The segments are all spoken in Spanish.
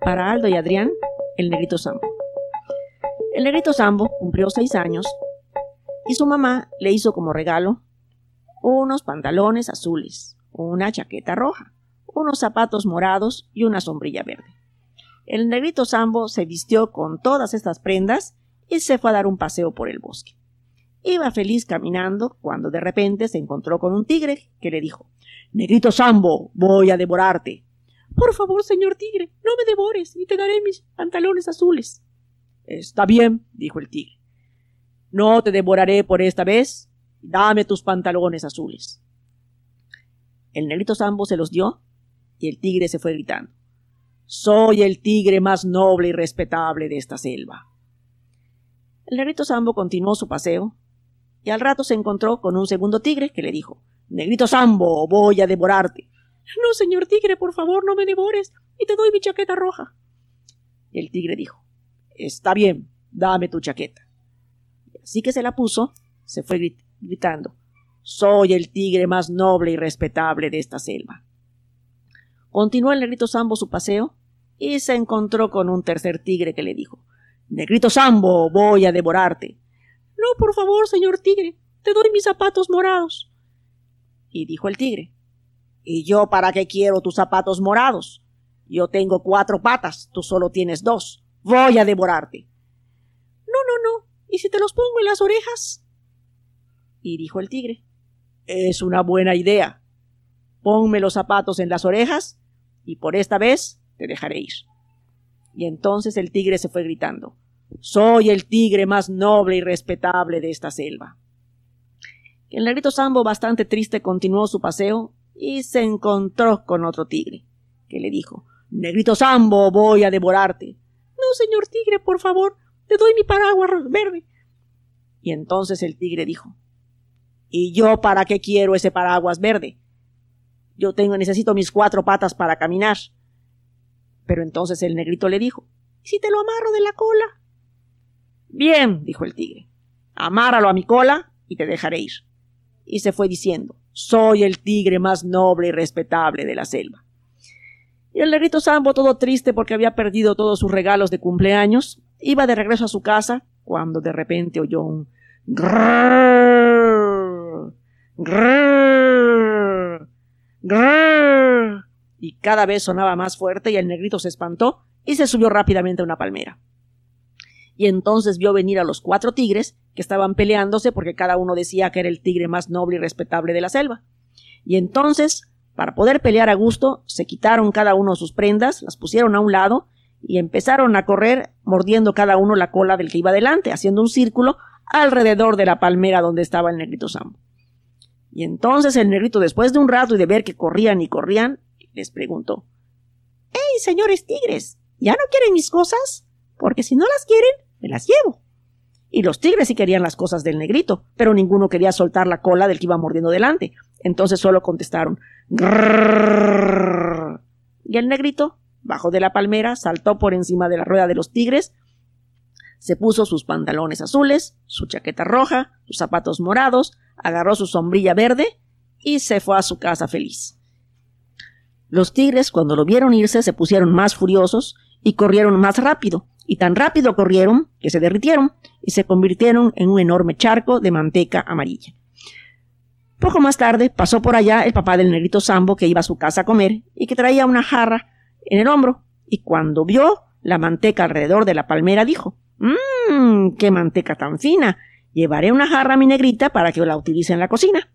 Para Aldo y Adrián, el negrito Sambo. El negrito Sambo cumplió seis años y su mamá le hizo como regalo unos pantalones azules, una chaqueta roja, unos zapatos morados y una sombrilla verde. El negrito Sambo se vistió con todas estas prendas y se fue a dar un paseo por el bosque. Iba feliz caminando cuando de repente se encontró con un tigre que le dijo Negrito Sambo, voy a devorarte. Por favor, señor tigre, no me devores y te daré mis pantalones azules. Está bien, dijo el tigre. No te devoraré por esta vez. Dame tus pantalones azules. El negrito Sambo se los dio y el tigre se fue gritando. Soy el tigre más noble y respetable de esta selva. El negrito Sambo continuó su paseo y al rato se encontró con un segundo tigre que le dijo Negrito Sambo, voy a devorarte. No, señor tigre, por favor, no me devores y te doy mi chaqueta roja. El tigre dijo Está bien, dame tu chaqueta. Y así que se la puso, se fue gritando Soy el tigre más noble y respetable de esta selva. Continuó el negrito Sambo su paseo y se encontró con un tercer tigre que le dijo Negrito Sambo, voy a devorarte. No, por favor, señor tigre, te doy mis zapatos morados. Y dijo el tigre ¿Y yo para qué quiero tus zapatos morados? Yo tengo cuatro patas, tú solo tienes dos. Voy a devorarte. No, no, no. ¿Y si te los pongo en las orejas? Y dijo el tigre Es una buena idea. Ponme los zapatos en las orejas y por esta vez te dejaré ir. Y entonces el tigre se fue gritando Soy el tigre más noble y respetable de esta selva. El negrito Sambo, bastante triste, continuó su paseo y se encontró con otro tigre, que le dijo Negrito Sambo, voy a devorarte. No, señor tigre, por favor, te doy mi paraguas verde. Y entonces el tigre dijo ¿Y yo para qué quiero ese paraguas verde? Yo tengo, necesito mis cuatro patas para caminar. Pero entonces el negrito le dijo, ¿y si te lo amarro de la cola? Bien, dijo el tigre, amárralo a mi cola y te dejaré ir. Y se fue diciendo, soy el tigre más noble y respetable de la selva. Y el negrito Sambo, todo triste porque había perdido todos sus regalos de cumpleaños, iba de regreso a su casa cuando de repente oyó un grrr, grrr, grrr, y cada vez sonaba más fuerte y el negrito se espantó y se subió rápidamente a una palmera. Y entonces vio venir a los cuatro tigres que estaban peleándose porque cada uno decía que era el tigre más noble y respetable de la selva. Y entonces, para poder pelear a gusto, se quitaron cada uno sus prendas, las pusieron a un lado y empezaron a correr mordiendo cada uno la cola del que iba delante, haciendo un círculo alrededor de la palmera donde estaba el negrito Sambo. Y entonces el negrito, después de un rato y de ver que corrían y corrían, les preguntó ¡Hey, señores tigres! ¿Ya no quieren mis cosas? Porque si no las quieren, me las llevo. Y los tigres sí querían las cosas del negrito, pero ninguno quería soltar la cola del que iba mordiendo delante. Entonces solo contestaron Grrrr. Y el negrito, bajo de la palmera, saltó por encima de la rueda de los tigres, se puso sus pantalones azules, su chaqueta roja, sus zapatos morados, agarró su sombrilla verde y se fue a su casa feliz. Los tigres, cuando lo vieron irse, se pusieron más furiosos y corrieron más rápido, y tan rápido corrieron que se derritieron y se convirtieron en un enorme charco de manteca amarilla. Poco más tarde pasó por allá el papá del negrito Sambo que iba a su casa a comer y que traía una jarra en el hombro, y cuando vio la manteca alrededor de la palmera dijo Mmm, qué manteca tan fina. Llevaré una jarra a mi negrita para que la utilice en la cocina.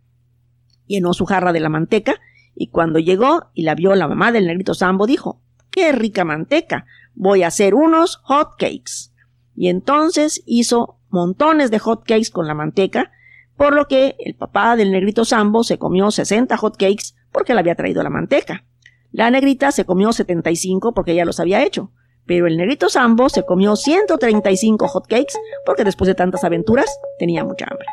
Llenó su jarra de la manteca y cuando llegó y la vio la mamá del negrito Sambo dijo ¡Qué rica manteca! Voy a hacer unos hot cakes. Y entonces hizo montones de hot cakes con la manteca, por lo que el papá del negrito Sambo se comió 60 hot cakes porque le había traído la manteca. La negrita se comió 75 porque ya los había hecho. Pero el negrito Sambo se comió 135 hot cakes porque después de tantas aventuras tenía mucha hambre.